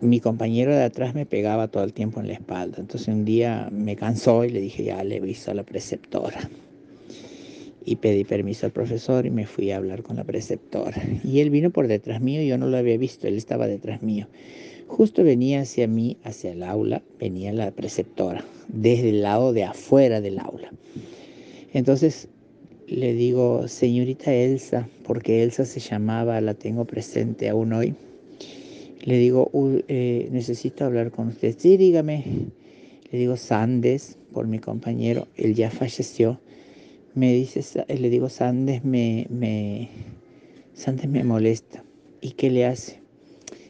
mi compañero de atrás me pegaba todo el tiempo en la espalda. Entonces un día me cansó y le dije, ya le aviso a la preceptora. Y pedí permiso al profesor y me fui a hablar con la preceptora. Y él vino por detrás mío, yo no lo había visto, él estaba detrás mío. Justo venía hacia mí, hacia el aula, venía la preceptora, desde el lado de afuera del aula. Entonces le digo, señorita Elsa, porque Elsa se llamaba, la tengo presente aún hoy. Le digo, eh, necesito hablar con usted. Sí, dígame. Le digo, Sandes, por mi compañero, él ya falleció. Me dice, le digo, Sandes me, me, Sandes me molesta. ¿Y qué le hace?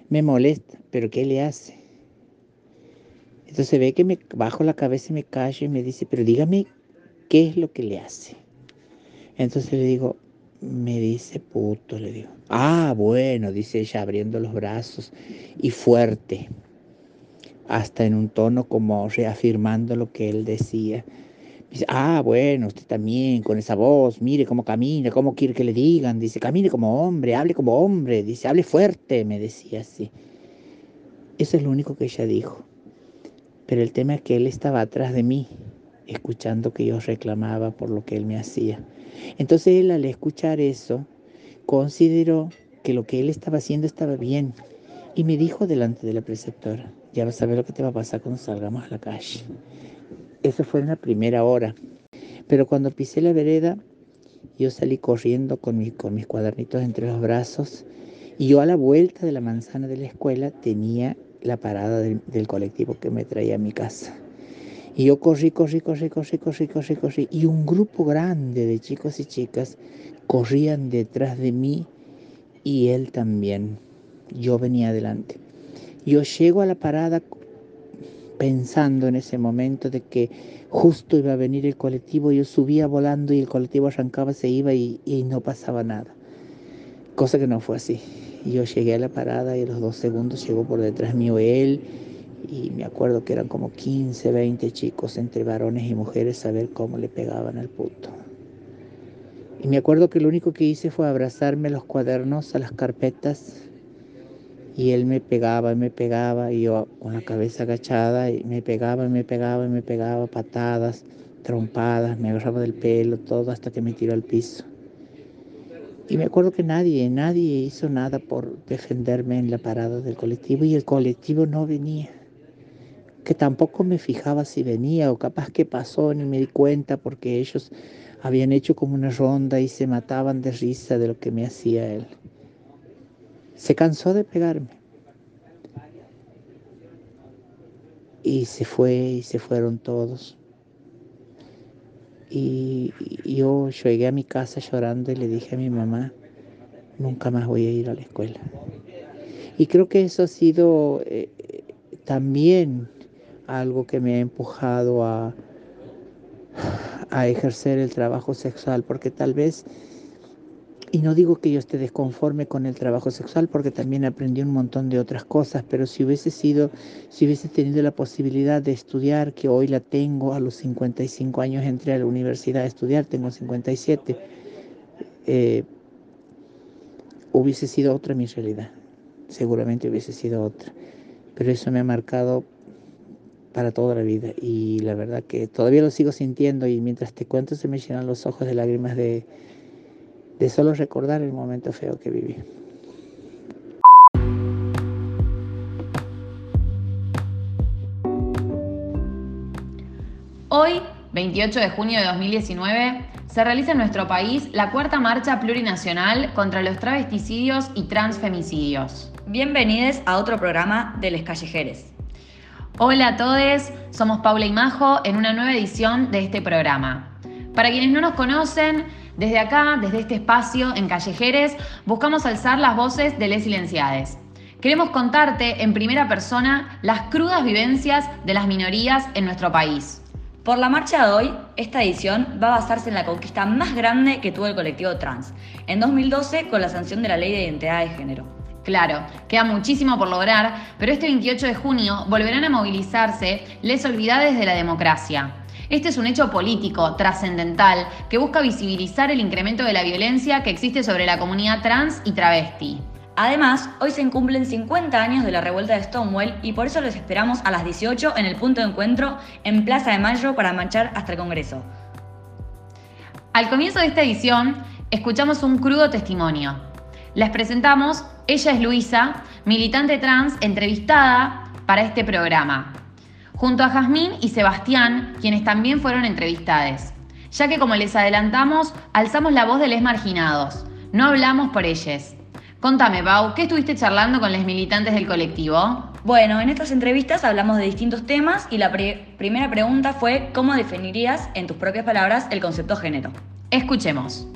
Me molesta, pero ¿qué le hace? Entonces ve que me bajo la cabeza y me callo y me dice, pero dígame qué es lo que le hace. Entonces le digo, me dice puto, le digo. Ah, bueno, dice ella abriendo los brazos y fuerte, hasta en un tono como reafirmando lo que él decía. Dice, ah, bueno, usted también con esa voz, mire cómo camina, cómo quiere que le digan. Dice, camine como hombre, hable como hombre, dice, hable fuerte, me decía así. Eso es lo único que ella dijo. Pero el tema es que él estaba atrás de mí, escuchando que yo reclamaba por lo que él me hacía. Entonces él al escuchar eso, consideró que lo que él estaba haciendo estaba bien y me dijo delante de la preceptora, ya vas a ver lo que te va a pasar cuando salgamos a la calle. Eso fue en la primera hora. Pero cuando pisé la vereda, yo salí corriendo con, con mis cuadernitos entre los brazos y yo a la vuelta de la manzana de la escuela tenía la parada del, del colectivo que me traía a mi casa. Y yo corrí, corrí, corrí, corrí, corrí, corrí, corrí. Y un grupo grande de chicos y chicas corrían detrás de mí y él también. Yo venía adelante. Yo llego a la parada pensando en ese momento de que justo iba a venir el colectivo, yo subía volando y el colectivo arrancaba, se iba y, y no pasaba nada. Cosa que no fue así. Yo llegué a la parada y a los dos segundos llegó por detrás mío él y me acuerdo que eran como 15, 20 chicos entre varones y mujeres a ver cómo le pegaban al puto. Y me acuerdo que lo único que hice fue abrazarme los cuadernos a las carpetas y él me pegaba y me pegaba y yo con la cabeza agachada y me pegaba y me pegaba y me pegaba patadas, trompadas, me agarraba del pelo, todo hasta que me tiró al piso. Y me acuerdo que nadie, nadie hizo nada por defenderme en la parada del colectivo y el colectivo no venía que tampoco me fijaba si venía o capaz que pasó, ni me di cuenta porque ellos habían hecho como una ronda y se mataban de risa de lo que me hacía él. Se cansó de pegarme. Y se fue y se fueron todos. Y yo llegué a mi casa llorando y le dije a mi mamá, nunca más voy a ir a la escuela. Y creo que eso ha sido eh, también algo que me ha empujado a, a ejercer el trabajo sexual, porque tal vez, y no digo que yo esté desconforme con el trabajo sexual, porque también aprendí un montón de otras cosas, pero si hubiese sido, si hubiese tenido la posibilidad de estudiar, que hoy la tengo, a los 55 años entré a la universidad a estudiar, tengo 57, eh, hubiese sido otra mi realidad, seguramente hubiese sido otra, pero eso me ha marcado para toda la vida. Y la verdad que todavía lo sigo sintiendo y mientras te cuento se me llenan los ojos de lágrimas de, de solo recordar el momento feo que viví. Hoy, 28 de junio de 2019, se realiza en nuestro país la cuarta marcha plurinacional contra los travesticidios y transfemicidios. Bienvenidos a otro programa de Les Callejeres. Hola a todos, somos Paula y Majo en una nueva edición de este programa. Para quienes no nos conocen, desde acá, desde este espacio en Callejeres, buscamos alzar las voces de les silenciades. Queremos contarte en primera persona las crudas vivencias de las minorías en nuestro país. Por la marcha de hoy, esta edición va a basarse en la conquista más grande que tuvo el colectivo trans, en 2012 con la sanción de la Ley de Identidad de Género. Claro, queda muchísimo por lograr, pero este 28 de junio volverán a movilizarse les olvidades de la democracia. Este es un hecho político, trascendental, que busca visibilizar el incremento de la violencia que existe sobre la comunidad trans y travesti. Además, hoy se cumplen 50 años de la revuelta de Stonewall y por eso los esperamos a las 18 en el punto de encuentro en Plaza de Mayo para marchar hasta el Congreso. Al comienzo de esta edición, escuchamos un crudo testimonio. Les presentamos, ella es Luisa, militante trans entrevistada para este programa, junto a Jazmín y Sebastián, quienes también fueron entrevistados, ya que como les adelantamos, alzamos la voz de les marginados, no hablamos por ellos. Contame, Pau, ¿qué estuviste charlando con los militantes del colectivo? Bueno, en estas entrevistas hablamos de distintos temas y la primera pregunta fue ¿cómo definirías en tus propias palabras el concepto género? Escuchemos.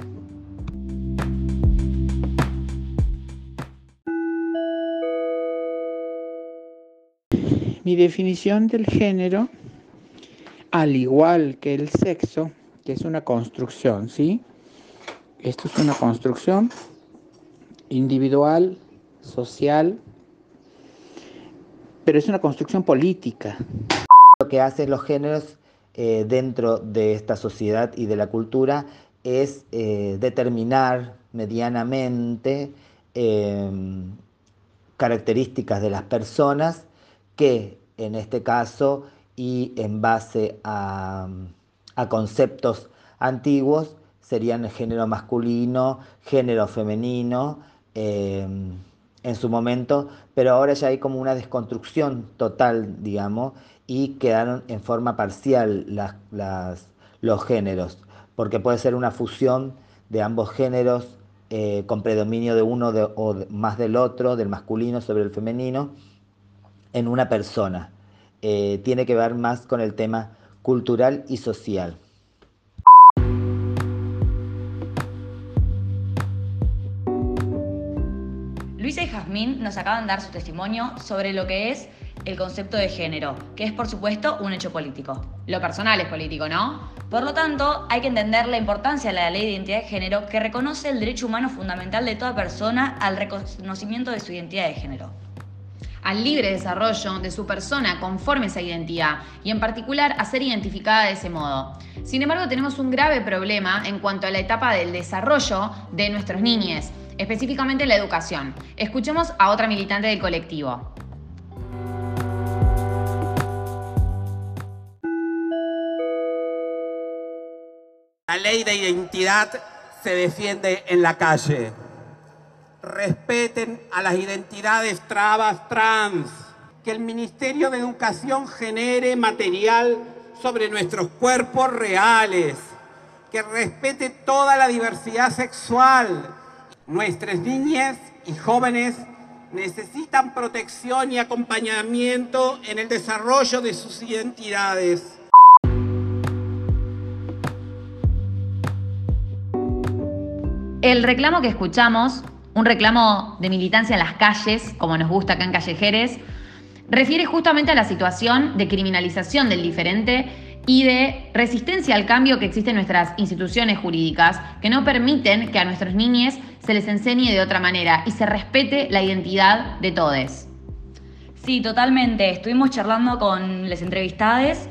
Mi definición del género, al igual que el sexo, que es una construcción, ¿sí? Esto es una construcción individual, social, pero es una construcción política. Lo que hacen los géneros eh, dentro de esta sociedad y de la cultura es eh, determinar medianamente em, características de las personas que en este caso y en base a, conceptos antiguos serían género masculino, género femenino, Em, en su momento, pero ahora ya hay como una desconstrucción total, digamos, y quedaron en forma parcial los géneros, porque puede ser una fusión de ambos géneros eh, con predominio de uno o más del otro, del masculino sobre el femenino, en una persona. Eh, tiene que ver más con el tema cultural y social. Luisa y Jazmín nos acaban de dar su testimonio sobre lo que es el concepto de género, que es por supuesto un hecho político. Lo personal es político, ¿no? Por lo tanto, hay que entender la importancia de la ley de identidad de género que reconoce el derecho humano fundamental de toda persona al reconocimiento de su identidad de género al libre desarrollo de su persona conforme a esa identidad y en particular a ser identificada de ese modo. Sin embargo, tenemos un grave problema en cuanto a la etapa del desarrollo de nuestros niños, específicamente la educación. Escuchemos a otra militante del colectivo. La ley de identidad se defiende en la calle. Respeten a las identidades trabas trans. Que el Ministerio de Educación genere material sobre nuestros cuerpos reales. Que respete toda la diversidad sexual Nuestras niñas y jóvenes necesitan protección y acompañamiento en el desarrollo de sus identidades. El reclamo que escuchamos, un reclamo de militancia en las calles, como nos gusta acá en Callejeres, refiere justamente a la situación de criminalización del diferente y de resistencia al cambio que existe en nuestras instituciones jurídicas, que no permiten que a nuestros niños se les enseñe de otra manera y se respete la identidad de todos. Sí, totalmente. Estuvimos charlando con los entrevistados,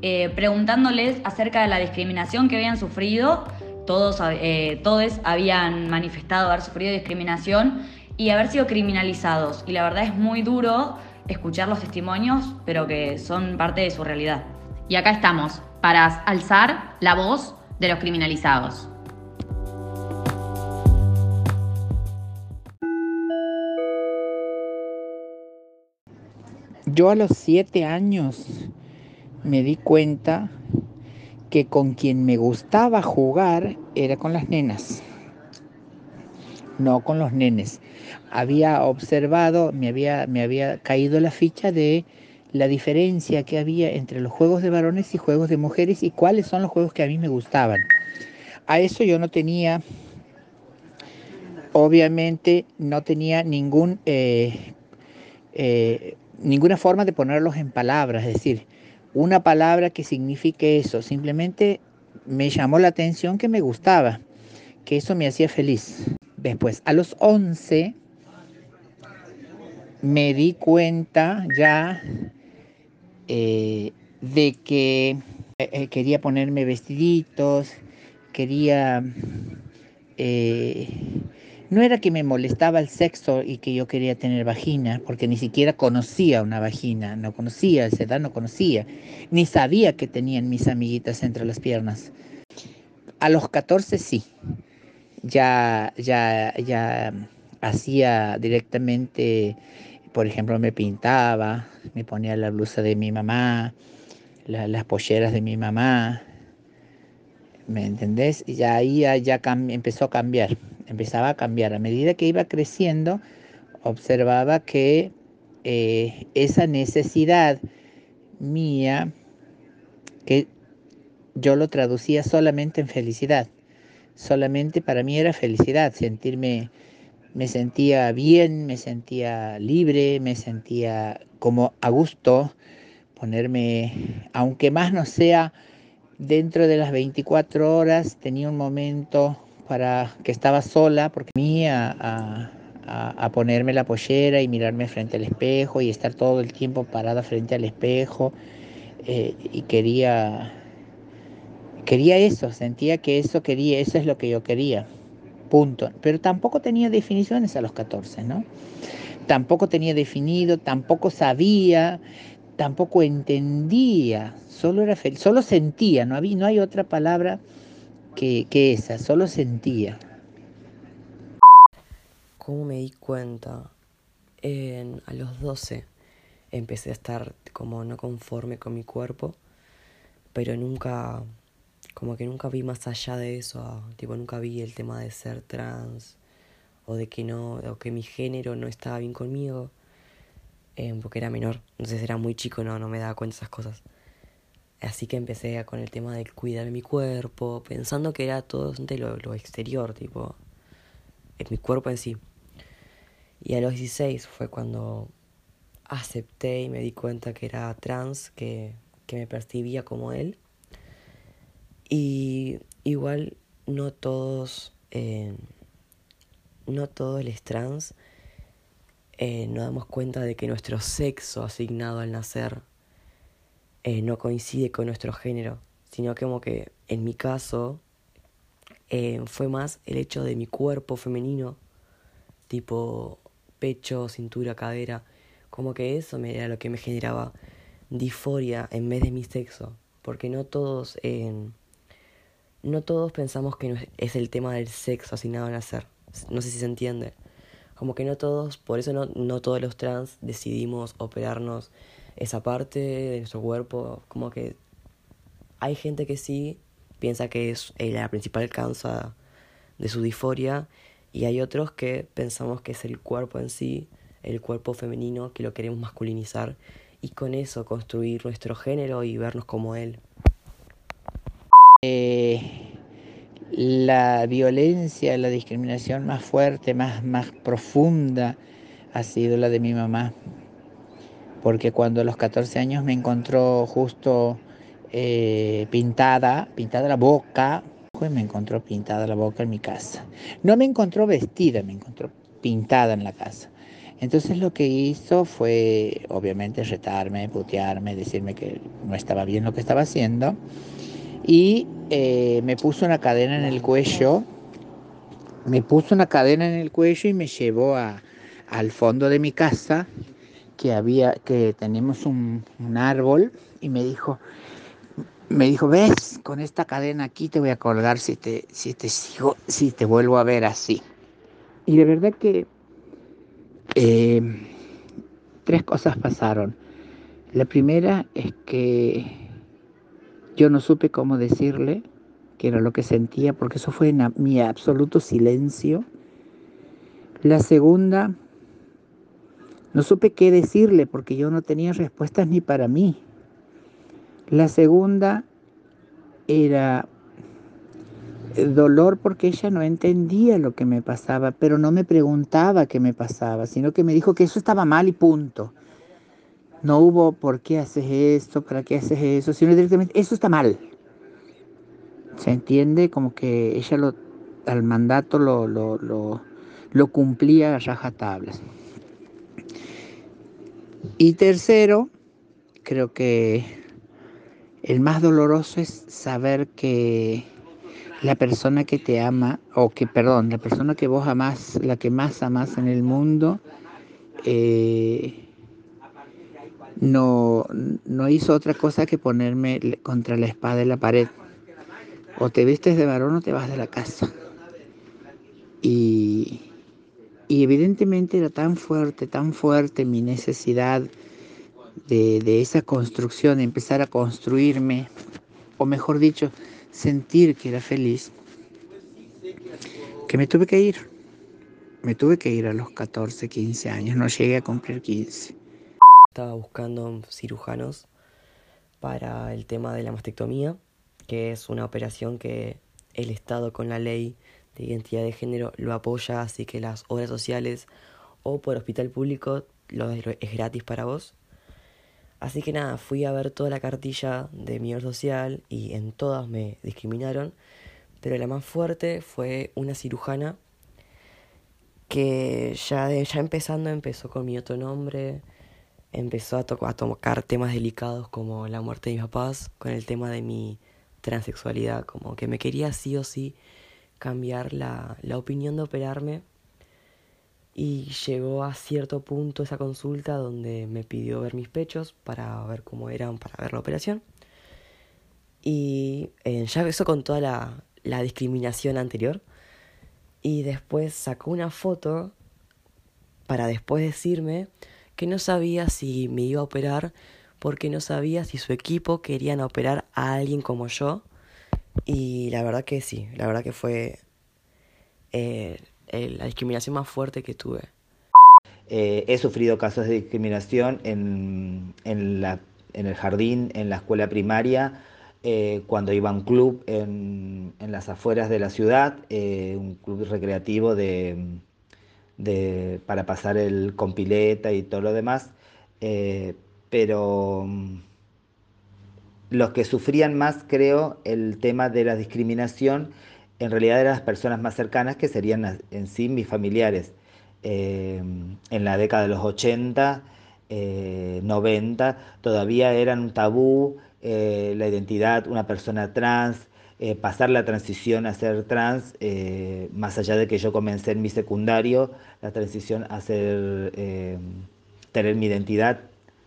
eh, preguntándoles acerca de la discriminación que habían sufrido. Todos, eh, todos habían manifestado haber sufrido discriminación y haber sido criminalizados. Y la verdad es muy duro escuchar los testimonios, pero que son parte de su realidad. Y acá estamos, para alzar la voz de los criminalizados. Yo a los siete años me di cuenta que con quien me gustaba jugar era con las nenas, no con los nenes. Había observado, me había, me había caído la ficha de la diferencia que había entre los juegos de varones y juegos de mujeres y cuáles son los juegos que a mí me gustaban. A eso yo no tenía, obviamente no tenía ningún, eh, eh, ninguna forma de ponerlos en palabras, es decir, una palabra que signifique eso, simplemente me llamó la atención que me gustaba, que eso me hacía feliz. Después, a los 11 me di cuenta ya eh, de que eh, eh, quería ponerme vestiditos, quería No era que me molestaba el sexo y que yo quería tener vagina, porque ni siquiera conocía una vagina, no conocía, esa edad no conocía, ni sabía que tenían mis amiguitas entre las piernas. A los 14 sí, ya, ya, ya hacía directamente, por ejemplo, me pintaba, me ponía la blusa de mi mamá, las polleras de mi mamá, ¿me entendés? Y ya ahí ya, empezó a cambiar, empezaba a cambiar. A medida que iba creciendo, observaba que eh, esa necesidad mía, que yo lo traducía solamente en felicidad, solamente para mí era felicidad, sentirme, me sentía bien, me sentía libre, me sentía como a gusto, ponerme, aunque más no sea dentro de las 24 horas, tenía un momento para que estaba sola, porque venía a, a, ponerme la pollera y mirarme frente al espejo y estar todo el tiempo parada frente al espejo eh, y quería quería eso, sentía que eso quería, eso es lo que yo quería. Punto. Pero tampoco tenía definiciones a los 14, ¿no? Tampoco tenía definido, tampoco sabía, tampoco entendía, solo era feliz, solo sentía, no, había, no hay otra palabra que, que esa, solo sentía. ¿Cómo me di cuenta? En, a los 12 empecé a estar como no conforme con mi cuerpo, pero nunca, como que nunca vi más allá de eso, tipo nunca vi el tema de ser trans o de que no, o que mi género no estaba bien conmigo eh, porque era menor, entonces era muy chico, no, no me daba cuenta de esas cosas. Así que empecé con el tema de cuidar mi cuerpo, pensando que era todo lo, lo exterior, tipo, en mi cuerpo en sí. Y a los 16 fue cuando acepté y me di cuenta que era trans, que, que me percibía como él. Y igual no todos, eh, no todos los trans eh, nos damos cuenta de que nuestro sexo asignado al nacer eh, no coincide con nuestro género, sino que como que en mi caso eh, fue más el hecho de mi cuerpo femenino, tipo pecho, cintura, cadera, como que eso me era lo que me generaba disforia en vez de mi sexo, porque no todos, no todos pensamos que es el tema del sexo asignado al nacer, no sé si se entiende como que no todos, por eso no, no todos los trans decidimos operarnos esa parte de nuestro cuerpo, como que hay gente que sí piensa que es la principal causa de su disforia y hay otros que pensamos que es el cuerpo en sí, el cuerpo femenino que lo queremos masculinizar y con eso construir nuestro género y vernos como él. Eh, la violencia, la discriminación más fuerte, más, más profunda ha sido la de mi mamá. Porque cuando a los 14 años me encontró justo eh, pintada, pintada la boca, pues me encontró pintada la boca en mi casa. No me encontró vestida, me encontró pintada en la casa. Entonces lo que hizo fue obviamente retarme, putearme, decirme que no estaba bien lo que estaba haciendo y eh, me puso una cadena en el cuello, me puso una cadena en el cuello y me llevó a, al fondo de mi casa, que había, que tenemos un, un árbol, y me dijo, me dijo, ves, con esta cadena aquí te voy a colgar si te, si te sigo, si te vuelvo a ver así. Y de verdad que eh, tres cosas pasaron. La primera es que yo no supe cómo decirle que era lo que sentía, porque eso fue en mi absoluto silencio. La segunda, no supe qué decirle, porque yo no tenía respuestas ni para mí. La segunda era dolor porque ella no entendía lo que me pasaba, pero no me preguntaba qué me pasaba, sino que me dijo que eso estaba mal y punto. No hubo por qué haces esto, para qué haces eso, sino directamente, eso está mal. Se entiende como que ella lo, al mandato lo, lo, lo, cumplía a rajatablas. Y tercero, creo que el más doloroso es saber que la persona que te ama, o que, perdón, la persona que vos amás, la que más amás en el mundo, eh, no, no hizo otra cosa que ponerme contra la espada de la pared. O te vistes de varón o te vas de la casa. Y, y evidentemente era tan fuerte, tan fuerte mi necesidad de, de esa construcción, de empezar a construirme, o mejor dicho, sentir que era feliz, que me tuve que ir. Me tuve que ir a los 14, 15 años, no llegué a cumplir 15. Estaba buscando cirujanos para el tema de la mastectomía, que es una operación que el Estado con la ley de identidad de género lo apoya, así que las obras sociales o por hospital público lo es gratis para vos. Así que nada, fui a ver toda la cartilla de mi obra social y en todas me discriminaron, pero la más fuerte fue una cirujana que ya, ya empezando empezó con mi otro nombre, empezó a, a tocar temas delicados como la muerte de mis papás, con el tema de mi transexualidad, como que me quería sí o sí cambiar la, la opinión de operarme. Y llegó a cierto punto esa consulta donde me pidió ver mis pechos para ver cómo eran, para ver la operación. Y eh, ya eso con toda la, la discriminación anterior. Y después sacó una foto para después decirme no sabía si me iba a operar porque no sabía si su equipo querían operar a alguien como yo. Y la verdad que sí, la verdad que fue eh, la discriminación más fuerte que tuve. Eh, he sufrido casos de discriminación en, en, la, en, el jardín, en la escuela primaria, eh, cuando iba a un club en, en las afueras de la ciudad, un club recreativo de, de, para pasar el compileta y todo lo demás, eh, pero mm, los que sufrían más, creo, el tema de la discriminación, en realidad eran las personas más cercanas, que serían en sí mis familiares. Eh, en la década de los 80, eh, 90, todavía eran un tabú eh, la identidad, una persona trans, eh, pasar la transición a ser trans, eh, más allá de que yo comencé en mi secundario, la transición a ser, eh, tener mi identidad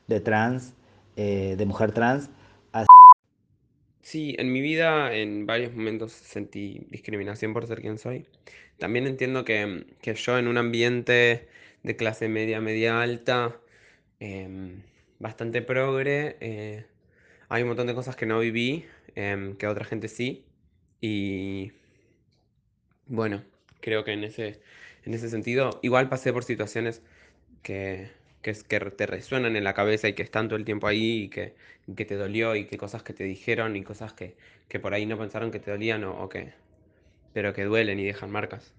de trans, de mujer trans. Sí, en mi vida en varios momentos sentí discriminación por ser quien soy. También entiendo que, que yo en un ambiente de clase media, media alta, em, bastante progre, hay un montón de cosas que no viví, em, que otra gente sí. Y bueno, creo que en ese, en ese sentido, igual pasé por situaciones que, que, es- que te resuenan en la cabeza y que están todo el tiempo ahí y que, que te dolió y que cosas que te dijeron y cosas que, que por ahí no pensaron que te dolían o, o que, pero que duelen y dejan marcas.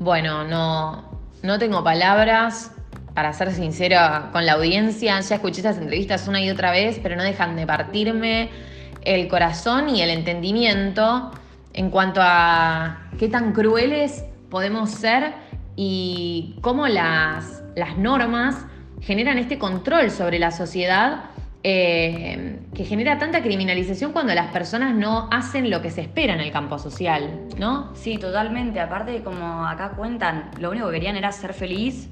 Bueno, no, no tengo palabras para ser sincera con la audiencia. Ya escuché estas entrevistas una y otra vez, pero no dejan de partirme el corazón y el entendimiento en cuanto a qué tan crueles podemos ser y cómo las, las normas generan este control sobre la sociedad eh, que genera tanta criminalización cuando las personas no hacen lo que se espera en el campo social, ¿no? Sí, totalmente. Aparte, como acá cuentan, lo único que querían era ser feliz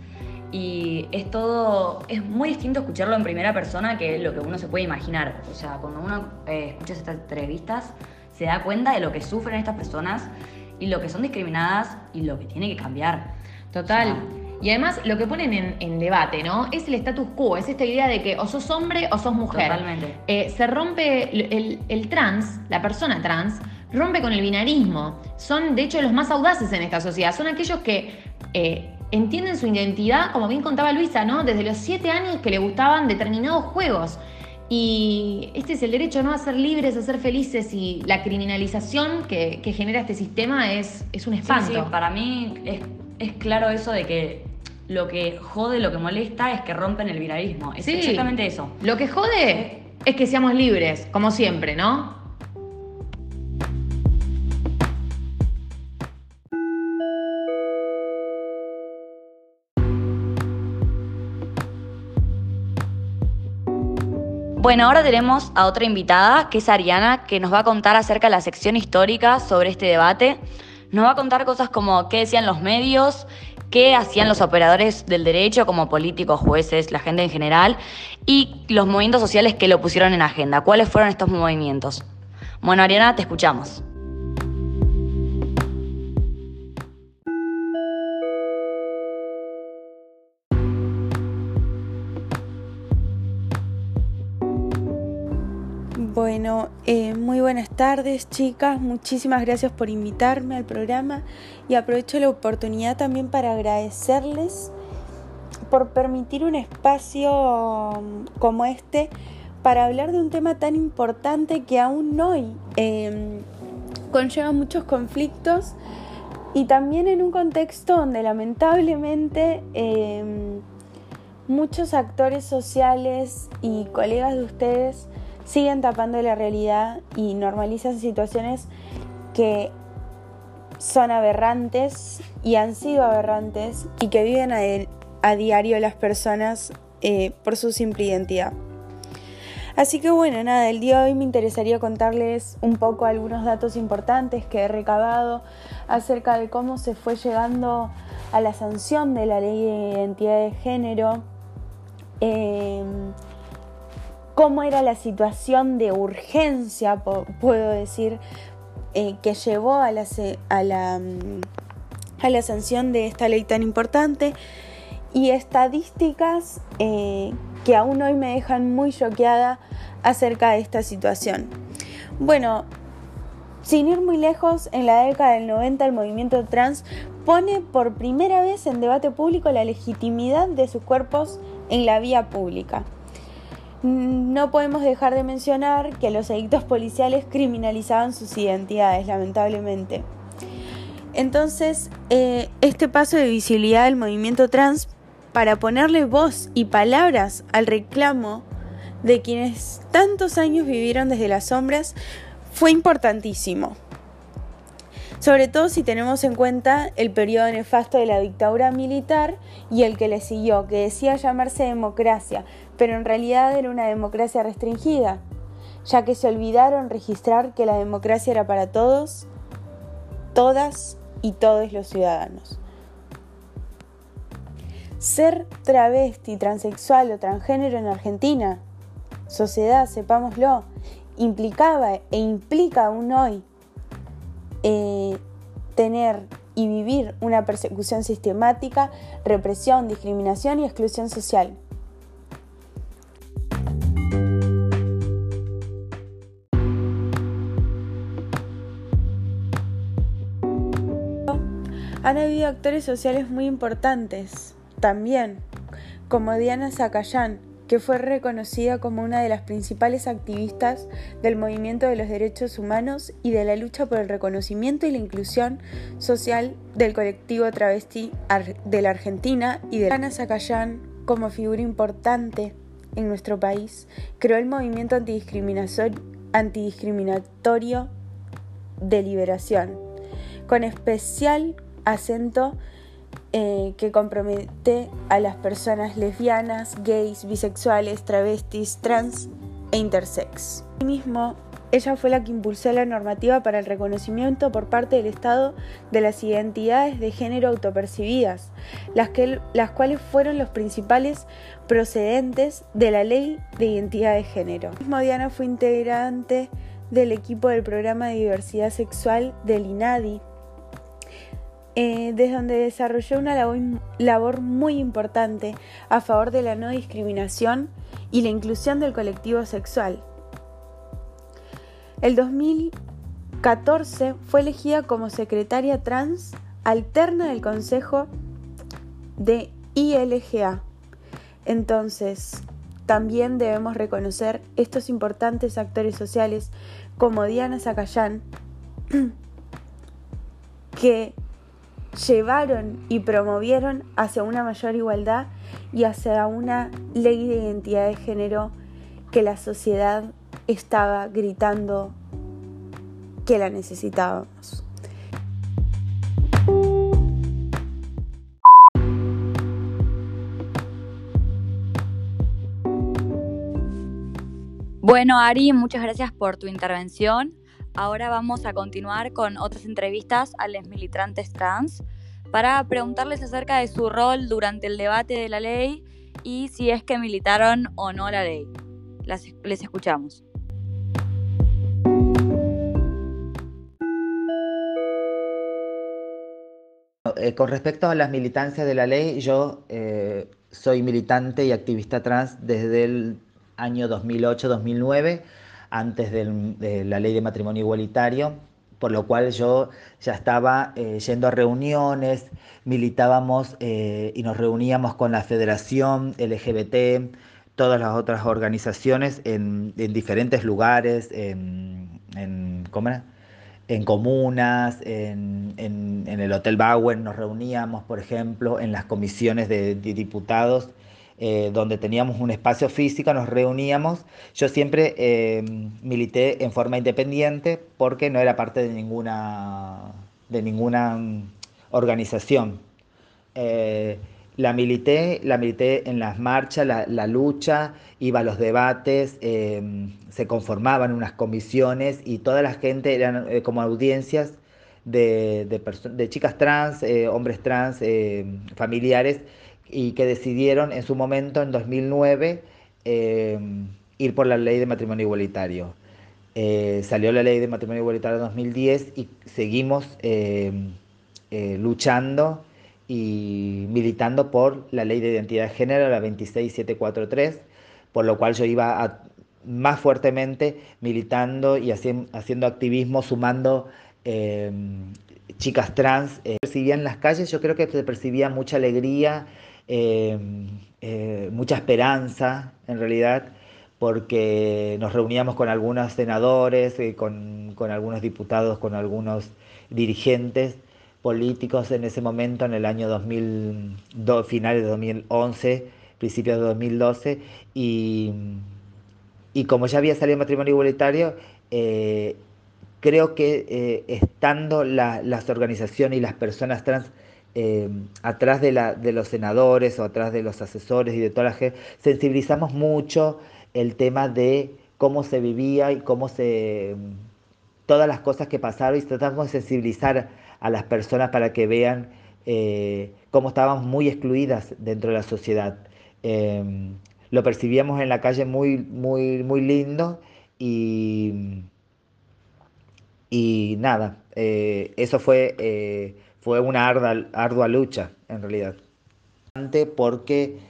y es todo, es muy distinto escucharlo en primera persona que lo que uno se puede imaginar. O sea, cuando uno eh, escucha estas entrevistas, se da cuenta de lo que sufren estas personas y lo que son discriminadas y lo que tiene que cambiar. Total. O sea, Y además lo que ponen en, en debate, ¿no? Es el status quo, es esta idea de que o sos hombre o sos mujer. Totalmente. Eh, se rompe el, el- el trans, la persona trans, rompe con el binarismo. Son, de hecho, los más audaces en esta sociedad. Son aquellos que eh, entienden su identidad, como bien contaba Luisa, ¿no? Desde los siete años que le gustaban determinados juegos. Y este es el derecho ¿no? a ser libres, a ser felices y la criminalización que, que genera este sistema es, es un Sí, espanto. sí, para mí es, es claro eso de que lo que jode, lo que molesta es que rompen el viralismo. Es Sí. exactamente eso. Lo que jode es que seamos libres, como siempre, ¿no? Bueno, ahora tenemos a otra invitada, que es Ariana, que nos va a contar acerca de la sección histórica sobre este debate. Nos va a contar cosas como qué decían los medios, qué hacían los operadores del derecho, como políticos, jueces, la gente en general, y los movimientos sociales que lo pusieron en agenda. ¿Cuáles fueron estos movimientos? Bueno, Ariana, te escuchamos. Bueno, eh, muy buenas tardes chicas, muchísimas gracias por invitarme al programa y aprovecho la oportunidad también para agradecerles por permitir un espacio um, como este para hablar de un tema tan importante que aún hoy eh, conlleva muchos conflictos y también en un contexto donde lamentablemente eh, muchos actores sociales y colegas de ustedes siguen tapando la realidad y normalizan situaciones que son aberrantes y han sido aberrantes y que viven a, diario las personas eh, por su simple identidad. Así que bueno, nada, el día de hoy me interesaría contarles un poco algunos datos importantes que he recabado acerca de cómo se fue llegando a la sanción de la ley de identidad de género. Eh, cómo era la situación de urgencia, puedo decir, eh, que llevó a la, a, mm, sanción de esta ley tan importante y estadísticas eh, que aún hoy me dejan muy choqueada acerca de esta situación. Bueno, sin ir muy lejos, en la década del 90 el movimiento trans pone por primera vez en debate público la legitimidad de sus cuerpos en la vía pública. No podemos dejar de mencionar que los edictos policiales criminalizaban sus identidades, lamentablemente. Entonces, eh, este paso de visibilidad del movimiento trans para ponerle voz y palabras al reclamo de quienes tantos años vivieron desde las sombras fue importantísimo. Sobre todo si tenemos en cuenta el periodo nefasto de la dictadura militar y el que le siguió, que decía llamarse democracia, pero en realidad era una democracia restringida, ya que se olvidaron registrar que la democracia era para todos, todas y todos los ciudadanos. Ser travesti, transexual o transgénero en Argentina, sociedad, sepámoslo, implicaba e implica aún hoy eh, tener y vivir una persecución sistemática, represión, discriminación y exclusión social. Han habido actores sociales muy importantes también, como Diana Zacayán, que fue reconocida como una de las principales activistas del movimiento de los derechos humanos y de la lucha por el reconocimiento y la inclusión social del colectivo travesti de la Argentina y de Diana Zacayán como figura importante en nuestro país, creó el movimiento antidiscriminatorio de liberación, con especial acento eh, que compromete a las personas lesbianas, gays, bisexuales, travestis, trans e intersex. Ella fue la que impulsó la normativa para el reconocimiento por parte del Estado de las identidades de género autopercibidas, las, que, las cuales fueron los principales procedentes de la Ley de Identidad de Género. Mismo Diana fue integrante del equipo del programa de diversidad sexual del INADI, eh, desde donde desarrolló una labor, muy importante a favor de la no discriminación y la inclusión del colectivo sexual. El 2014 fue elegida como secretaria trans alterna del Consejo de ILGA. Entonces, también debemos reconocer estos importantes actores sociales como Diana Zacayán, que llevaron y promovieron hacia una mayor igualdad y hacia una ley de identidad de género que la sociedad estaba gritando que la necesitábamos. Bueno, Ari, muchas gracias por tu intervención. Ahora vamos a continuar con otras entrevistas a los militantes trans para preguntarles acerca de su rol durante el debate de la ley y si es que militaron o no la ley. les escuchamos. Eh, con respecto a las militancias de la ley, yo eh, soy militante y activista trans desde el año 2008-2009, antes de la ley de matrimonio igualitario, por lo cual yo ya estaba eh, yendo a reuniones, militábamos y nos reuníamos con la Federación LGBT, todas las otras organizaciones en, diferentes lugares, en, ¿cómo era? en comunas, en, el Hotel Bowen nos reuníamos, por ejemplo, en las comisiones de, diputados, eh, donde teníamos un espacio físico, nos reuníamos. Yo siempre eh, milité en forma independiente porque no era parte de ninguna, de ninguna mm, organización. Eh, la milité, la milité en las marchas, la, lucha, iba a los debates, se conformaban unas comisiones y toda la gente eran como audiencias de, de, chicas trans, hombres trans, familiares, y que decidieron en su momento, en 2009, em, ir por la ley de matrimonio igualitario. Eh, salió la ley de matrimonio igualitario en 2010 y seguimos luchando y militando por la ley de identidad de género, la 26743, por lo cual yo iba más fuertemente militando y haciendo activismo, sumando em, chicas trans. Eh, percibían en las calles, yo creo que se percibía mucha alegría, em, eh, mucha esperanza en realidad, porque nos reuníamos con algunos senadores, eh, con, con algunos diputados, con algunos dirigentes políticos en ese momento, en el año 2002, finales de 2011, principios de 2012, y, y como ya había salido matrimonio igualitario, eh, creo que estando las organizaciones y las personas trans eh, atrás de, la, de, los senadores o atrás de los asesores y de toda la gente, sensibilizamos mucho el tema de cómo se vivía y cómo se... todas las cosas que pasaron y tratamos de sensibilizar a las personas para que vean eh, cómo estábamos muy excluidas dentro de la sociedad. Em, lo percibíamos en la calle muy, muy, muy lindo y, y nada, eh, eso fue, fue una ardua, ardua, lucha en realidad. Porque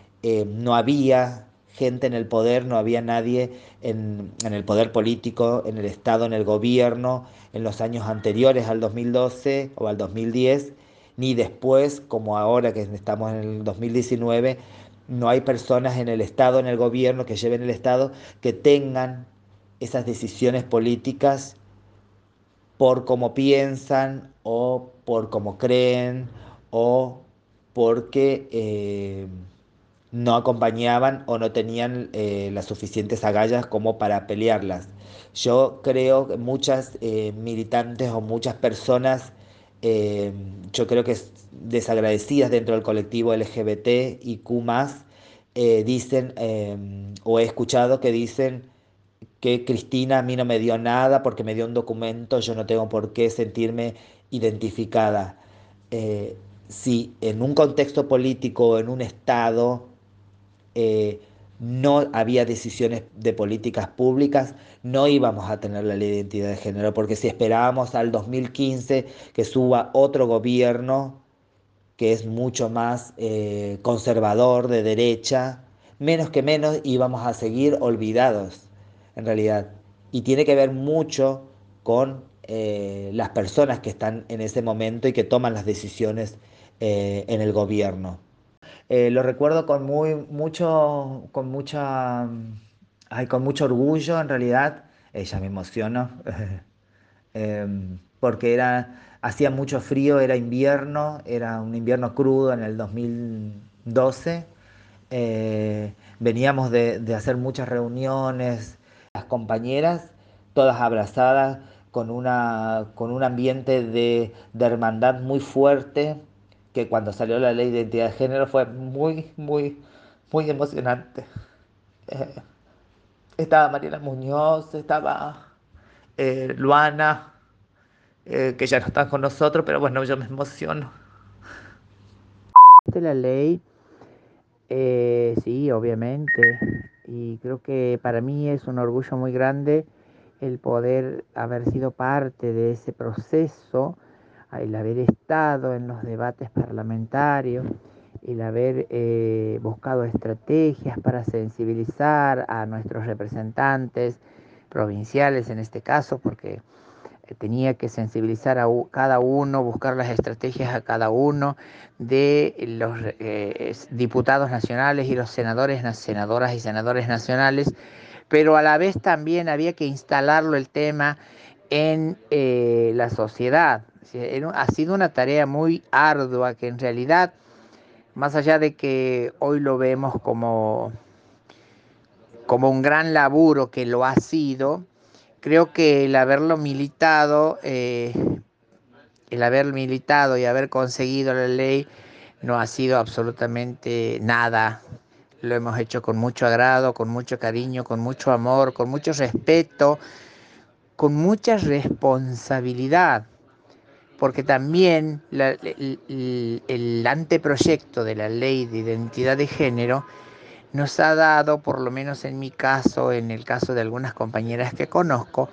no había gente en el poder, no había nadie en, en, el poder político, en el Estado, en el gobierno, en los años anteriores al 2012 o al 2010, ni después, como ahora que estamos en el 2019, no hay personas en el Estado, en el gobierno, que lleven el Estado, que tengan esas decisiones políticas por cómo piensan o por cómo creen o porque eh, no acompañaban o no tenían eh, las suficientes agallas como para pelearlas. Yo creo que muchas eh, militantes o muchas personas, yo creo que desagradecidas dentro del colectivo LGBT y Q dicen, o he escuchado que dicen que Cristina a mí no me dio nada porque me dio un documento, yo no tengo por qué sentirme identificada. si en un contexto político, en un Estado, no había decisiones de políticas públicas, no íbamos a tener la ley de identidad de género, porque si esperábamos al 2015 que suba otro gobierno que es mucho más eh, conservador, de derecha, menos que menos íbamos a seguir olvidados, en realidad. Y tiene que ver mucho con eh, las personas que están en ese momento y que toman las decisiones eh, en el gobierno. Eh, lo recuerdo con muy, mucho, con mucha, con mucho orgullo en realidad. Ella me emocionó em, porque era, hacía mucho frío, era invierno, era un invierno crudo en el 2012. Eh, veníamos de, hacer muchas reuniones, las compañeras, todas abrazadas, con, una, con un ambiente de, de hermandad muy fuerte que cuando salió la ley de identidad de género fue muy, muy, muy emocionante. Eh, estaba Mariela Muñoz, estaba eh, Luana, eh, que ya no están con nosotros, pero bueno, yo me emociono. La ley, sí, obviamente, y creo que para mí es un orgullo muy grande el poder haber sido parte de ese proceso, el haber estado en los debates parlamentarios, el haber eh, buscado estrategias para sensibilizar a nuestros representantes provinciales en este caso, porque eh, tenía que sensibilizar a cada uno, buscar las estrategias a cada uno de los eh, diputados nacionales y los senadores, senadoras y senadores nacionales, pero a la vez también había que instalarlo el tema en la sociedad. Ha sido una tarea muy ardua que en realidad más allá de que hoy lo vemos como, como un gran laburo que lo ha sido, creo que el haberlo militado, eh, el haber militado y haber conseguido la ley no ha sido absolutamente nada. Lo hemos hecho con mucho agrado, con mucho cariño, con mucho amor, con mucho respeto, con mucha responsabilidad porque también el, anteproyecto de la ley de identidad de género nos ha dado, por lo menos en mi caso, en el caso de algunas compañeras que conozco,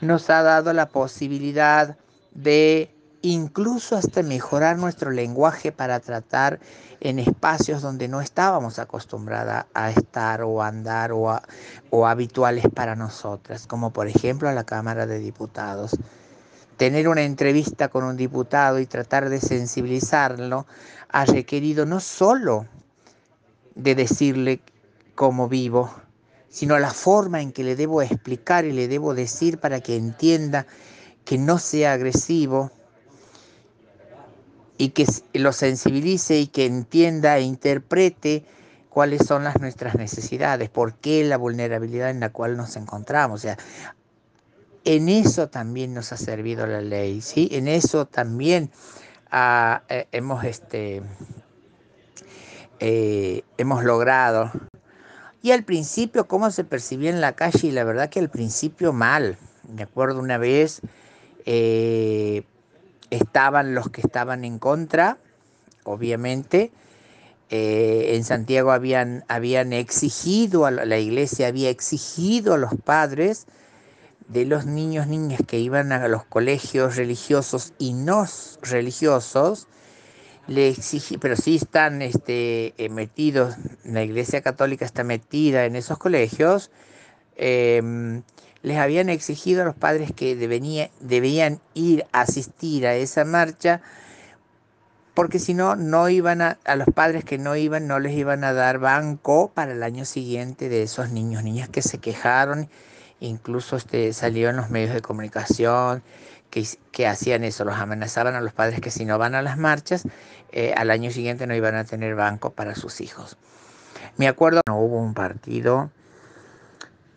nos ha dado la posibilidad de incluso hasta mejorar nuestro lenguaje para tratar en espacios donde no estábamos acostumbradas a estar o a andar o, o habituales para nosotras, como por ejemplo a la Cámara de Diputados. Tener una entrevista con un diputado y tratar de sensibilizarlo ha requerido no solo de decirle cómo vivo, sino la forma en que le debo explicar y le debo decir para que entienda que no sea agresivo y que lo sensibilice y que entienda e interprete cuáles son las nuestras necesidades, por qué la vulnerabilidad en la cual nos encontramos. O sea, en eso también nos ha servido la ley, ¿sí? En eso también ah, eh, hemos, este, eh, hemos logrado. Y al principio, cómo se percibía en la calle, y la verdad que al principio mal. Me acuerdo una vez, eh, estaban los que estaban en contra, obviamente. en Santiago habían, habían exigido, a la iglesia había exigido a los padres de los niños, niñas que iban a los colegios religiosos y no religiosos, le exigí, pero sí están este, eh, metidos, la Iglesia Católica está metida en esos colegios, em, les habían exigido a los padres que debían ir a asistir a esa marcha, porque si no, no iban a, a los padres que no iban, no les iban a dar banco para el año siguiente de esos niños, niñas que se quejaron incluso este, salió en los medios de comunicación que, hacían eso, los amenazaban a los padres que si no van a las marchas, eh, al año siguiente no iban a tener banco para sus hijos. Me acuerdo no hubo un partido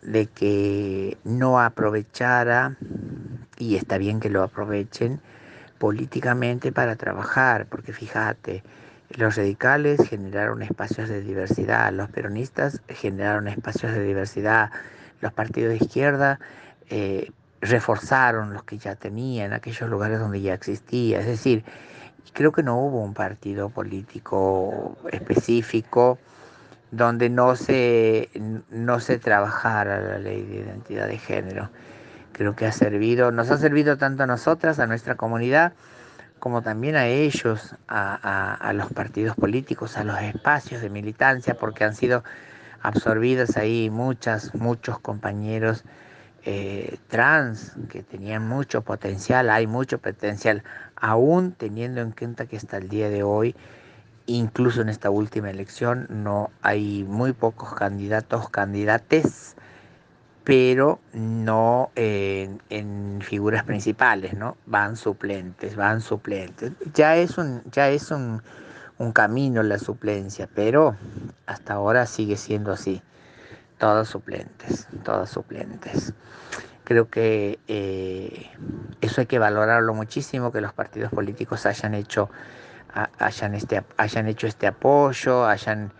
de que no aprovechara, y está bien que lo aprovechen, políticamente para trabajar, porque fíjate, los radicales generaron espacios de diversidad, los peronistas generaron espacios de diversidad, los partidos de izquierda eh, reforzaron los que ya tenían, aquellos lugares donde ya existía. Es decir, creo que no hubo un partido político específico donde no se, no se trabajara la ley de identidad de género. Creo que ha servido, nos ha servido tanto a nosotras, a nuestra comunidad, como también a ellos, a, a los partidos políticos, a los espacios de militancia, porque han sido absorbidas ahí muchas, muchos compañeros eh, trans que tenían mucho potencial, hay mucho potencial, aún teniendo en cuenta que hasta el día de hoy, incluso en esta última elección, no hay muy pocos candidatos, candidates, pero no en, en figuras principales, ¿no? Van suplentes, van suplentes. Ya es un, ya es un un camino la suplencia, pero hasta ahora sigue siendo así. Todas suplentes, todas suplentes. Creo que eh, eso hay que valorarlo muchísimo, que los partidos políticos hayan hecho, hayan este, hayan hecho este apoyo, hayan,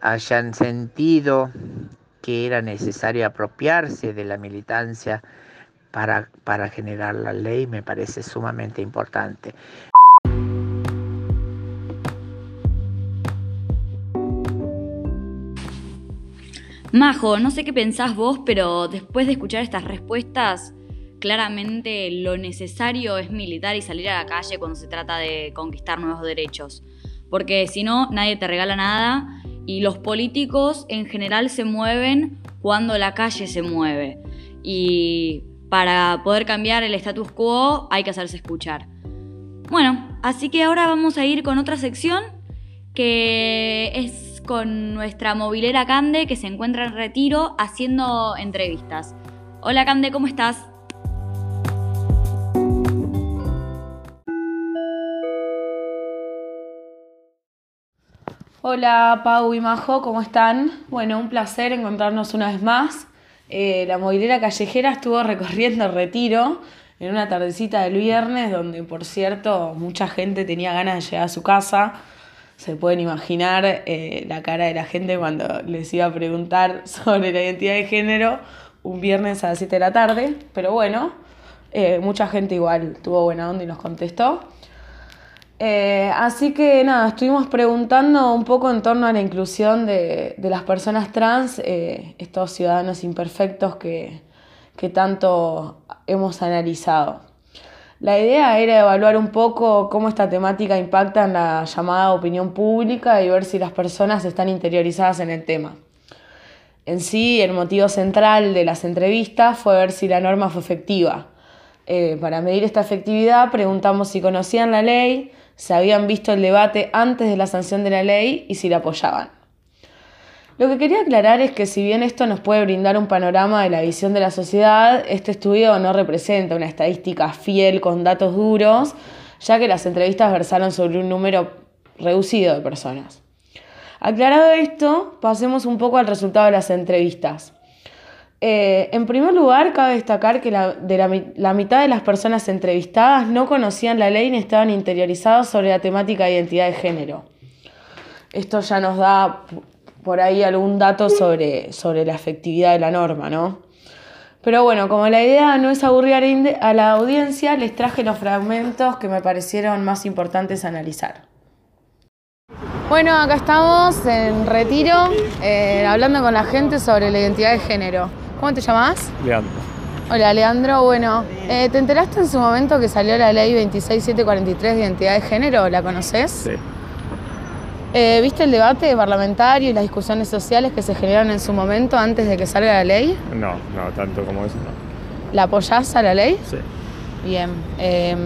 hayan sentido que era necesario apropiarse de la militancia para, para generar la ley me parece sumamente importante. Majo, no sé qué pensás vos, pero después de escuchar estas respuestas, claramente lo necesario es militar y salir a la calle cuando se trata de conquistar nuevos derechos. Porque si no, nadie te regala nada y los políticos en general se mueven cuando la calle se mueve. Y para poder cambiar el status quo hay que hacerse escuchar. Bueno, así que ahora vamos a ir con otra sección que es con nuestra movilera Cande que se encuentra en retiro haciendo entrevistas. Hola Cande, ¿cómo estás? Hola Pau y Majo, ¿cómo están? Bueno, un placer encontrarnos una vez más. Eh, la movilera callejera estuvo recorriendo retiro en una tardecita del viernes, donde por cierto mucha gente tenía ganas de llegar a su casa se pueden imaginar eh, la cara de la gente cuando les iba a preguntar sobre la identidad de género un viernes a las 7 de la tarde, pero bueno, eh, mucha gente igual tuvo buena onda y nos contestó. Eh, así que nada, estuvimos preguntando un poco en torno a la inclusión de, de las personas trans, estos ciudadanos imperfectos que, que tanto hemos analizado. La idea era evaluar un poco cómo esta temática impacta en la llamada opinión pública y ver si las personas están interiorizadas en el tema. En sí, el motivo central de las entrevistas fue ver si la norma fue efectiva. Eh, para medir esta efectividad preguntamos si conocían la ley, si habían visto el debate antes de la sanción de la ley y si la apoyaban. Lo que quería aclarar es que si bien esto nos puede brindar un panorama de la visión de la sociedad, este estudio no representa una estadística fiel con datos duros, ya que las entrevistas versaron sobre un número reducido de personas. Aclarado esto, pasemos un poco al resultado de las entrevistas. Eh, en primer lugar, cabe destacar que la, de la, la, mitad de las personas entrevistadas no conocían la ley ni estaban interiorizados sobre la temática de identidad de género. Esto ya nos da por ahí algún dato sobre, sobre la efectividad de la norma, ¿no? Pero bueno, como la idea no es aburrir a la audiencia, les traje los fragmentos que me parecieron más importantes analizar. Bueno, acá estamos en retiro, eh, hablando con la gente sobre la identidad de género. ¿Cómo te llamas? Leandro. Hola, Leandro. Bueno, eh, ¿te enteraste en su momento que salió la ley 26743 de identidad de género? ¿La conoces? Sí. Eh, ¿Viste el debate parlamentario y las discusiones sociales que se generaron en su momento antes de que salga la ley? No, no, tanto como eso no. ¿La apoyás a la ley? Sí. Bien. Eh,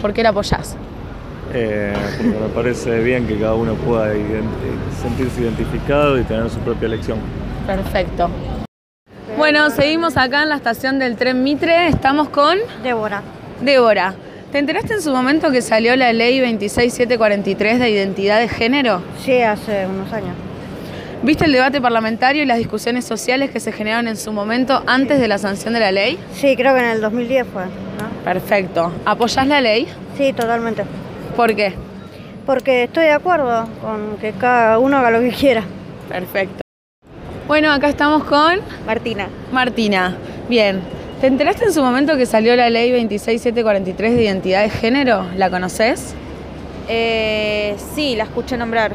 ¿Por qué la apoyás? Eh, porque me parece bien que cada uno pueda sentirse identificado y tener su propia elección. Perfecto. Bueno, seguimos acá en la estación del tren Mitre. Estamos con... Débora. Débora. ¿Te enteraste en su momento que salió la ley 26743 de identidad de género? Sí, hace unos años. ¿Viste el debate parlamentario y las discusiones sociales que se generaron en su momento antes de la sanción de la ley? Sí, creo que en el 2010 fue. ¿no? Perfecto. ¿Apoyás la ley? Sí, totalmente. ¿Por qué? Porque estoy de acuerdo con que cada uno haga lo que quiera. Perfecto. Bueno, acá estamos con Martina. Martina. Bien. ¿Te enteraste en su momento que salió la ley 26743 de identidad de género? ¿La conoces? Eh, sí, la escuché nombrar.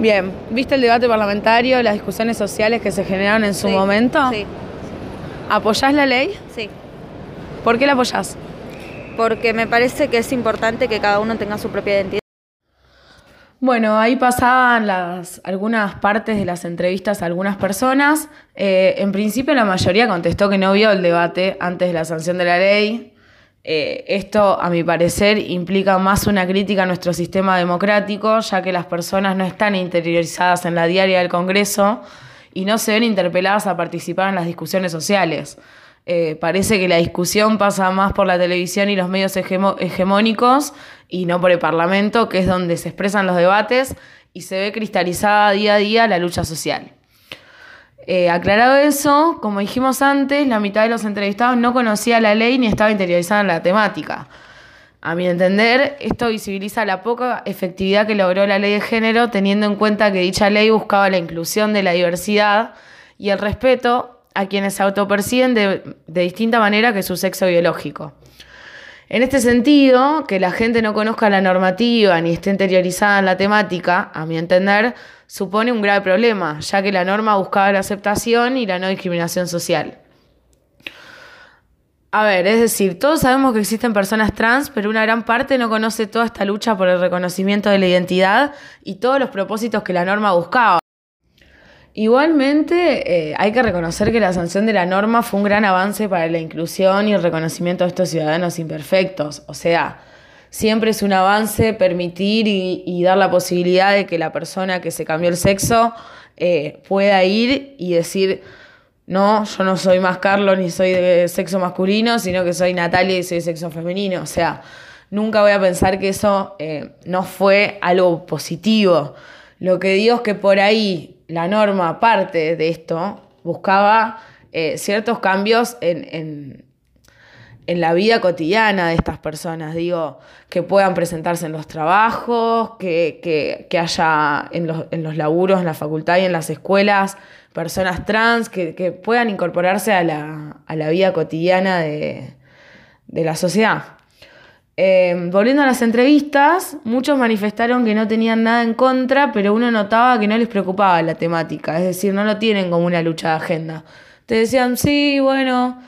Bien, ¿viste el debate parlamentario, las discusiones sociales que se generaron en su sí, momento? Sí. ¿Apoyás la ley? Sí. ¿Por qué la apoyás? Porque me parece que es importante que cada uno tenga su propia identidad. Bueno, ahí pasaban las, algunas partes de las entrevistas a algunas personas. Eh, en principio la mayoría contestó que no vio el debate antes de la sanción de la ley. Eh, esto, a mi parecer, implica más una crítica a nuestro sistema democrático, ya que las personas no están interiorizadas en la diaria del Congreso y no se ven interpeladas a participar en las discusiones sociales. Eh, parece que la discusión pasa más por la televisión y los medios hegemónicos y no por el Parlamento, que es donde se expresan los debates y se ve cristalizada día a día la lucha social. Eh, aclarado eso, como dijimos antes, la mitad de los entrevistados no conocía la ley ni estaba interiorizada en la temática. A mi entender, esto visibiliza la poca efectividad que logró la ley de género, teniendo en cuenta que dicha ley buscaba la inclusión de la diversidad y el respeto a quienes se autoperciben de, de distinta manera que su sexo biológico. En este sentido, que la gente no conozca la normativa ni esté interiorizada en la temática, a mi entender, supone un grave problema, ya que la norma buscaba la aceptación y la no discriminación social. A ver, es decir, todos sabemos que existen personas trans, pero una gran parte no conoce toda esta lucha por el reconocimiento de la identidad y todos los propósitos que la norma buscaba. Igualmente, eh, hay que reconocer que la sanción de la norma fue un gran avance para la inclusión y el reconocimiento de estos ciudadanos imperfectos. O sea, siempre es un avance permitir y, dar la posibilidad de que la persona que se cambió el sexo eh, pueda ir y decir, no, yo no soy más Carlos ni soy de sexo masculino, sino que soy Natalia y soy de sexo femenino. O sea, nunca voy a pensar que eso eh, no fue algo positivo. Lo que digo es que por ahí la norma, aparte de esto, buscaba eh, ciertos cambios en, la vida cotidiana de estas personas. Digo, que puedan presentarse en los trabajos, que, haya en los, en los, laburos, en la facultad y en las escuelas personas trans que, puedan incorporarse a la, vida cotidiana de, de la sociedad. Em, volviendo a las entrevistas, muchos manifestaron que no tenían nada en contra, pero uno notaba que no les preocupaba la temática, es decir, no lo tienen como una lucha de agenda. Te decían, sí, bueno,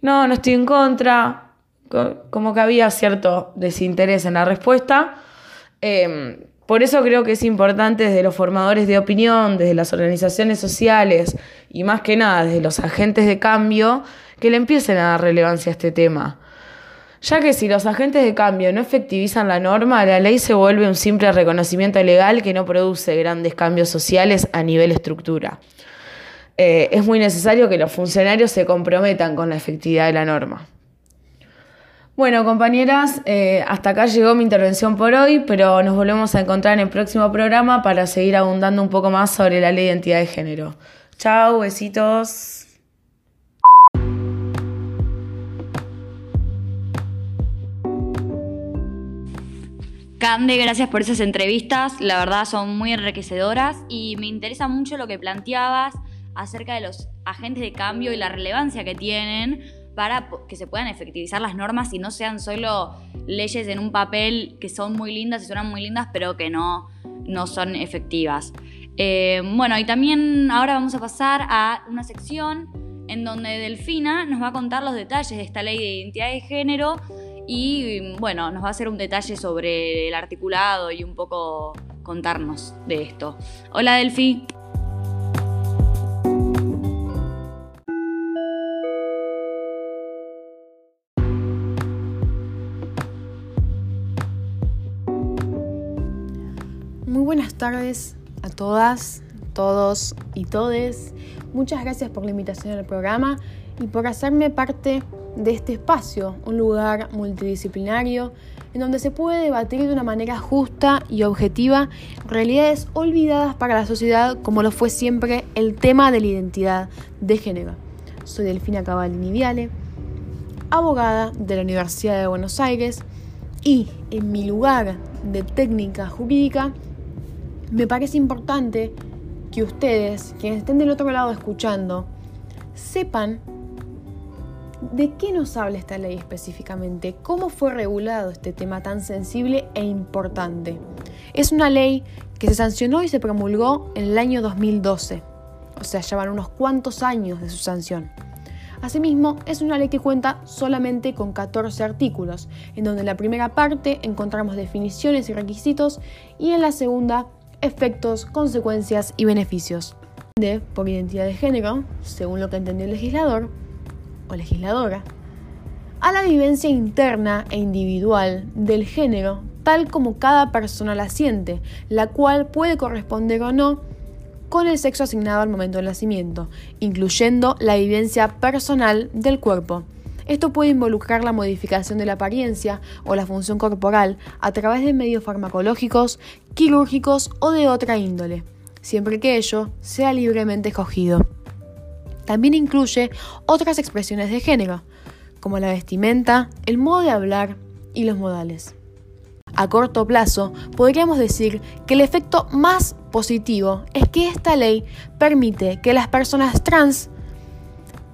no, no estoy en contra, como que había cierto desinterés en la respuesta. Em, por eso creo que es importante desde los formadores de opinión, desde las organizaciones sociales y más que nada desde los agentes de cambio, que le empiecen a dar relevancia a este tema ya que si los agentes de cambio no efectivizan la norma, la ley se vuelve un simple reconocimiento legal que no produce grandes cambios sociales a nivel estructura. Eh, es muy necesario que los funcionarios se comprometan con la efectividad de la norma. Bueno, compañeras, eh, hasta acá llegó mi intervención por hoy, pero nos volvemos a encontrar en el próximo programa para seguir abundando un poco más sobre la ley de identidad de género. Chao, besitos. Cande, gracias por esas entrevistas, la verdad son muy enriquecedoras y me interesa mucho lo que planteabas acerca de los agentes de cambio y la relevancia que tienen para que se puedan efectivizar las normas y no sean solo leyes en un papel que son muy lindas y suenan muy lindas, pero que no, no son efectivas. Eh, bueno, y también ahora vamos a pasar a una sección en donde Delfina nos va a contar los detalles de esta ley de identidad de género y bueno, nos va a hacer un detalle sobre el articulado y un poco contarnos de esto. Hola Delfi. Muy buenas tardes a todas, todos y todes. Muchas gracias por la invitación al programa y por hacerme parte de este espacio, un lugar multidisciplinario en donde se puede debatir de una manera justa y objetiva realidades olvidadas para la sociedad como lo fue siempre el tema de la identidad de género. Soy Delfina Cavalini Viale, abogada de la Universidad de Buenos Aires y en mi lugar de técnica jurídica me parece importante que ustedes, quienes estén del otro lado escuchando, sepan ¿De qué nos habla esta ley específicamente? ¿Cómo fue regulado este tema tan sensible e importante? Es una ley que se sancionó y se promulgó en el año 2012, o sea, llevan unos cuantos años de su sanción. Asimismo, es una ley que cuenta solamente con 14 artículos, en donde en la primera parte encontramos definiciones y requisitos y en la segunda efectos, consecuencias y beneficios. Por identidad de género, según lo que entendió el legislador, o legisladora, a la vivencia interna e individual del género tal como cada persona la siente, la cual puede corresponder o no con el sexo asignado al momento del nacimiento, incluyendo la vivencia personal del cuerpo. Esto puede involucrar la modificación de la apariencia o la función corporal a través de medios farmacológicos, quirúrgicos o de otra índole, siempre que ello sea libremente escogido. También incluye otras expresiones de género, como la vestimenta, el modo de hablar y los modales. a corto plazo, podríamos decir que el efecto más positivo es que esta ley permite que las personas trans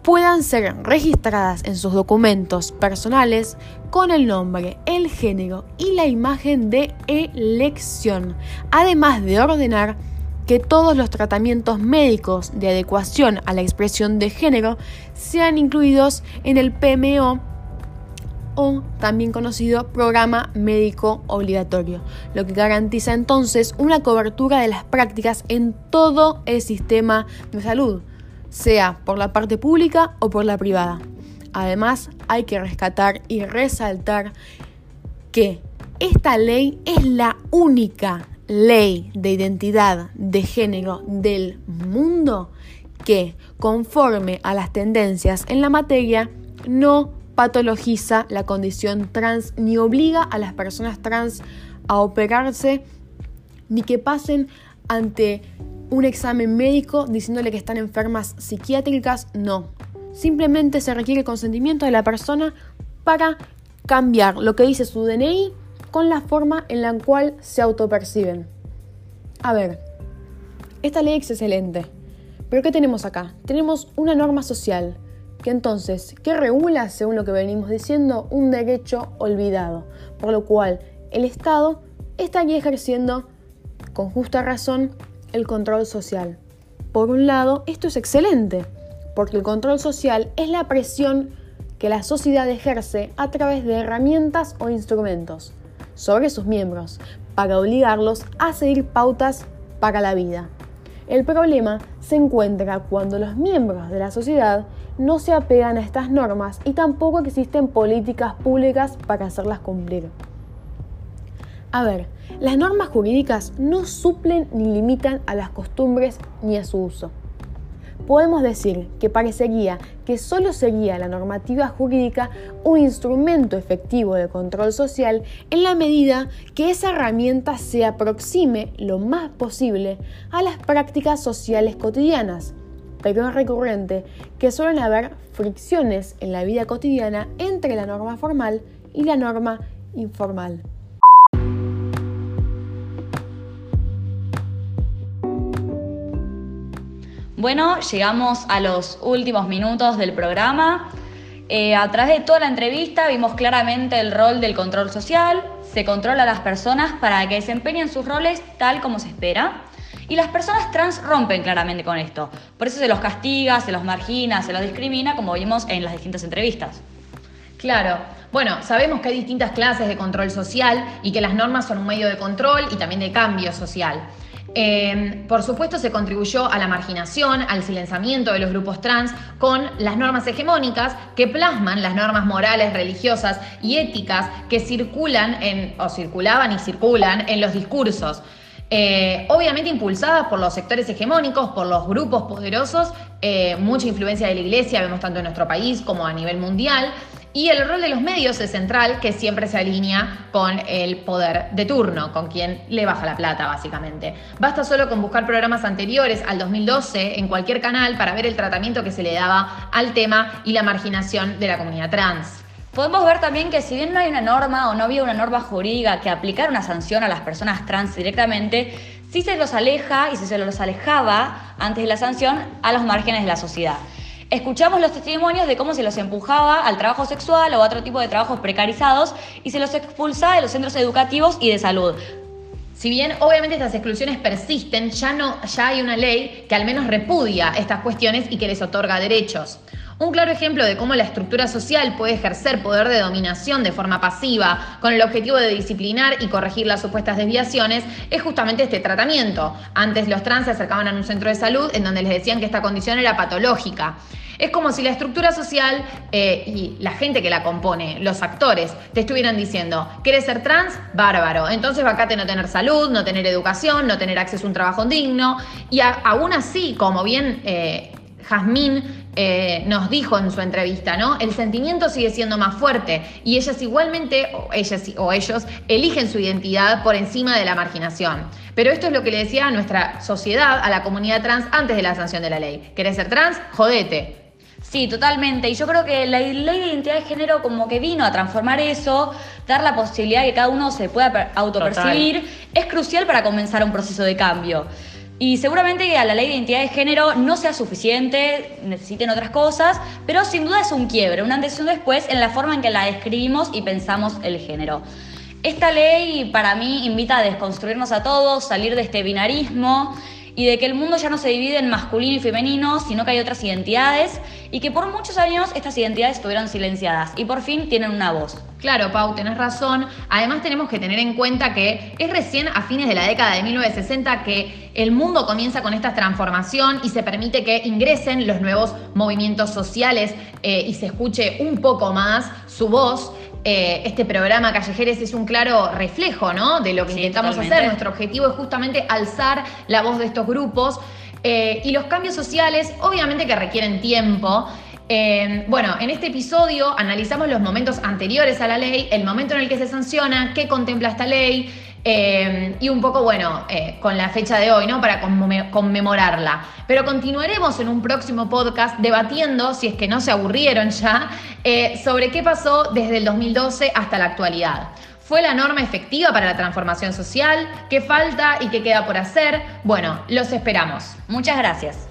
puedan ser registradas en sus documentos personales con el nombre, el género y la imagen de elección, además de ordenar que todos los tratamientos médicos de adecuación a la expresión de género sean incluidos en el PMO o también conocido programa médico obligatorio, lo que garantiza entonces una cobertura de las prácticas en todo el sistema de salud, sea por la parte pública o por la privada. Además, hay que rescatar y resaltar que esta ley es la única ley de identidad de género del mundo que, conforme a las tendencias en la materia, no patologiza la condición trans ni obliga a las personas trans a operarse ni que pasen ante un examen médico diciéndole que están enfermas psiquiátricas, no. Simplemente se requiere el consentimiento de la persona para cambiar lo que dice su DNI con la forma en la cual se autoperciben. A ver, esta ley es excelente, pero ¿qué tenemos acá? Tenemos una norma social que entonces, ¿qué regula, según lo que venimos diciendo, un derecho olvidado, por lo cual el Estado estaría ejerciendo con justa razón el control social. Por un lado, esto es excelente, porque el control social es la presión que la sociedad ejerce a través de herramientas o instrumentos sobre sus miembros para obligarlos a seguir pautas para la vida. El problema se encuentra cuando los miembros de la sociedad no se apegan a estas normas y tampoco existen políticas públicas para hacerlas cumplir. A ver, las normas jurídicas no suplen ni limitan a las costumbres ni a su uso. Podemos decir que parecería que solo sería la normativa jurídica un instrumento efectivo de control social en la medida que esa herramienta se aproxime lo más posible a las prácticas sociales cotidianas, pero es recurrente que suelen haber fricciones en la vida cotidiana entre la norma formal y la norma informal. Bueno, llegamos a los últimos minutos del programa. Eh, a través de toda la entrevista vimos claramente el rol del control social. Se controla a las personas para que desempeñen sus roles tal como se espera. Y las personas trans rompen claramente con esto. Por eso se los castiga, se los margina, se los discrimina, como vimos en las distintas entrevistas. Claro. Bueno, sabemos que hay distintas clases de control social y que las normas son un medio de control y también de cambio social. Em, por supuesto, se contribuyó a la marginación, al silenciamiento de los grupos trans con las normas hegemónicas que plasman las normas morales, religiosas y éticas que circulan en, o circulaban y circulan en los discursos. Eh, obviamente impulsadas por los sectores hegemónicos, por los grupos poderosos, eh, mucha influencia de la iglesia, vemos tanto en nuestro país como a nivel mundial, y el rol de los medios es central, que siempre se alinea con el poder de turno, con quien le baja la plata, básicamente. Basta solo con buscar programas anteriores al 2012 en cualquier canal para ver el tratamiento que se le daba al tema y la marginación de la comunidad trans. Podemos ver también que si bien no hay una norma o no había una norma jurídica que aplicara una sanción a las personas trans directamente, sí se los aleja y se los alejaba antes de la sanción a los márgenes de la sociedad. Escuchamos los testimonios de cómo se los empujaba al trabajo sexual o a otro tipo de trabajos precarizados y se los expulsaba de los centros educativos y de salud. Si bien obviamente estas exclusiones persisten, ya, no, ya hay una ley que al menos repudia estas cuestiones y que les otorga derechos. Un claro ejemplo de cómo la estructura social puede ejercer poder de dominación de forma pasiva con el objetivo de disciplinar y corregir las supuestas desviaciones es justamente este tratamiento. Antes los trans se acercaban a un centro de salud en donde les decían que esta condición era patológica. Es como si la estructura social eh, y la gente que la compone, los actores, te estuvieran diciendo, ¿quieres ser trans? Bárbaro. Entonces vacate no tener salud, no tener educación, no tener acceso a un trabajo digno. Y aún así, como bien eh, Jazmín eh, nos dijo en su entrevista, ¿no? El sentimiento sigue siendo más fuerte y ellas igualmente, o ellas o ellos, eligen su identidad por encima de la marginación. Pero esto es lo que le decía a nuestra sociedad, a la comunidad trans antes de la sanción de la ley. ¿Querés ser trans? Jodete. Sí, totalmente. Y yo creo que la ley de identidad de género como que vino a transformar eso, dar la posibilidad de que cada uno se pueda autopercibir, es crucial para comenzar un proceso de cambio. Y seguramente a la ley de identidad de género no sea suficiente, necesiten otras cosas, pero sin duda es un quiebre, un antes y un después en la forma en que la describimos y pensamos el género. Esta ley para mí invita a desconstruirnos a todos, salir de este binarismo y de que el mundo ya no se divide en masculino y femenino, sino que hay otras identidades y que por muchos años estas identidades estuvieron silenciadas y por fin tienen una voz. Claro, Pau, tenés razón. Además tenemos que tener en cuenta que es recién a fines de la década de 1960 que el mundo comienza con esta transformación y se permite que ingresen los nuevos movimientos sociales eh, y se escuche un poco más su voz. Eh, este programa Callejeres es un claro reflejo ¿no? de lo que intentamos hacer. Nuestro objetivo es justamente alzar la voz de estos grupos. Eh, y los cambios sociales, obviamente que requieren tiempo. Eh, bueno, en este episodio analizamos los momentos anteriores a la ley, el momento en el que se sanciona, qué contempla esta ley y un poco, bueno, con la fecha de hoy, ¿no? Para conmemorarla. Pero continuaremos en un próximo podcast debatiendo, si es que no se aburrieron ya, eh, sobre qué pasó desde el 2012 hasta la actualidad. ¿Fue la norma efectiva para la transformación social? ¿Qué falta y qué queda por hacer? Bueno, los esperamos. Muchas gracias.